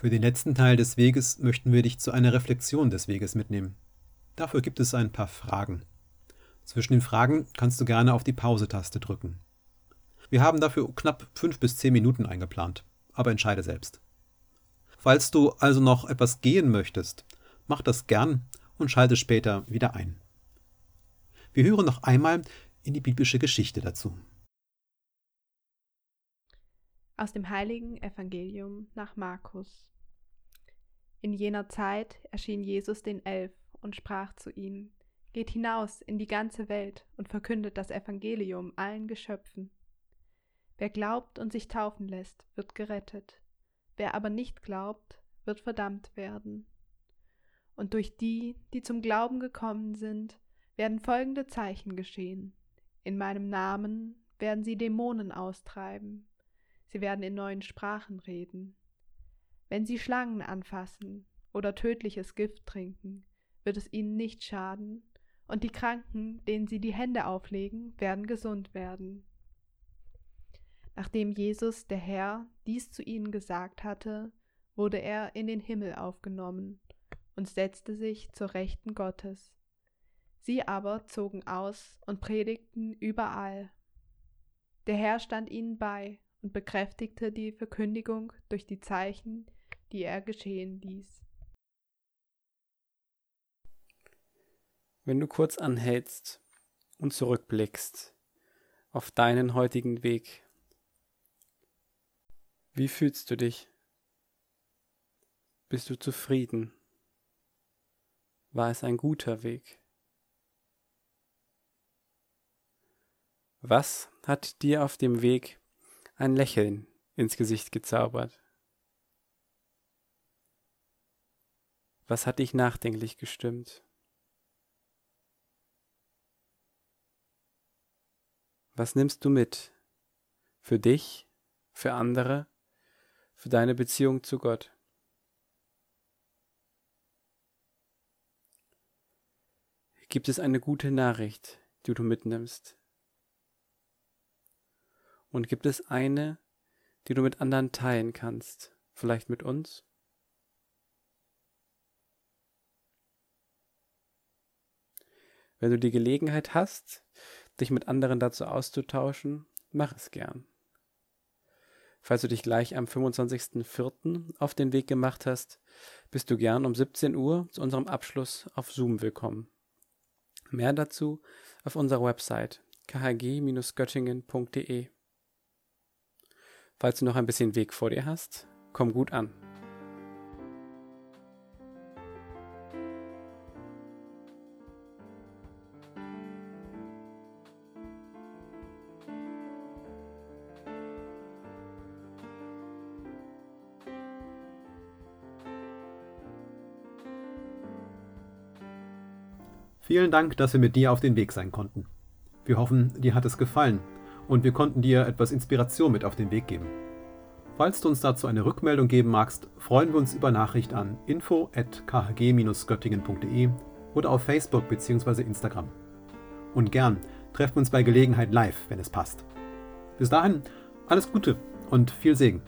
Für den letzten Teil des Weges möchten wir dich zu einer Reflexion des Weges mitnehmen. Dafür gibt es ein paar Fragen. Zwischen den Fragen kannst du gerne auf die Pause-Taste drücken. Wir haben dafür knapp fünf bis zehn Minuten eingeplant, aber entscheide selbst. Falls du also noch etwas gehen möchtest, mach das gern und schalte später wieder ein. Wir hören noch einmal in die biblische Geschichte dazu. Aus dem heiligen Evangelium nach Markus. In jener Zeit erschien Jesus den Elf und sprach zu ihnen, Geht hinaus in die ganze Welt und verkündet das Evangelium allen Geschöpfen. Wer glaubt und sich taufen lässt, wird gerettet. Wer aber nicht glaubt, wird verdammt werden. Und durch die, die zum Glauben gekommen sind, werden folgende Zeichen geschehen. In meinem Namen werden sie Dämonen austreiben. Sie werden in neuen Sprachen reden. Wenn sie Schlangen anfassen oder tödliches Gift trinken, wird es ihnen nicht schaden, und die Kranken, denen sie die Hände auflegen, werden gesund werden. Nachdem Jesus, der Herr, dies zu ihnen gesagt hatte, wurde er in den Himmel aufgenommen und setzte sich zur Rechten Gottes. Sie aber zogen aus und predigten überall. Der Herr stand ihnen bei und bekräftigte die Verkündigung durch die Zeichen, die er geschehen ließ. Wenn du kurz anhältst und zurückblickst auf deinen heutigen Weg, wie fühlst du dich? Bist du zufrieden? War es ein guter Weg? Was hat dir auf dem Weg ein Lächeln ins Gesicht gezaubert? Was hat dich nachdenklich gestimmt? Was nimmst du mit? Für dich, für andere, für deine Beziehung zu Gott? Gibt es eine gute Nachricht, die du mitnimmst? Und gibt es eine, die du mit anderen teilen kannst, vielleicht mit uns? Wenn du die Gelegenheit hast, dich mit anderen dazu auszutauschen, mach es gern. Falls du dich gleich am 25.04. auf den Weg gemacht hast, bist du gern um 17 Uhr zu unserem Abschluss auf Zoom willkommen. Mehr dazu auf unserer Website khg-göttingen.de. Falls du noch ein bisschen Weg vor dir hast, komm gut an. Vielen Dank, dass wir mit dir auf den Weg sein konnten. Wir hoffen, dir hat es gefallen und wir konnten dir etwas Inspiration mit auf den Weg geben. Falls du uns dazu eine Rückmeldung geben magst, freuen wir uns über Nachricht an info@khg-göttingen.de oder auf Facebook bzw. Instagram. Und gern treffen wir uns bei Gelegenheit live, wenn es passt. Bis dahin alles Gute und viel Segen.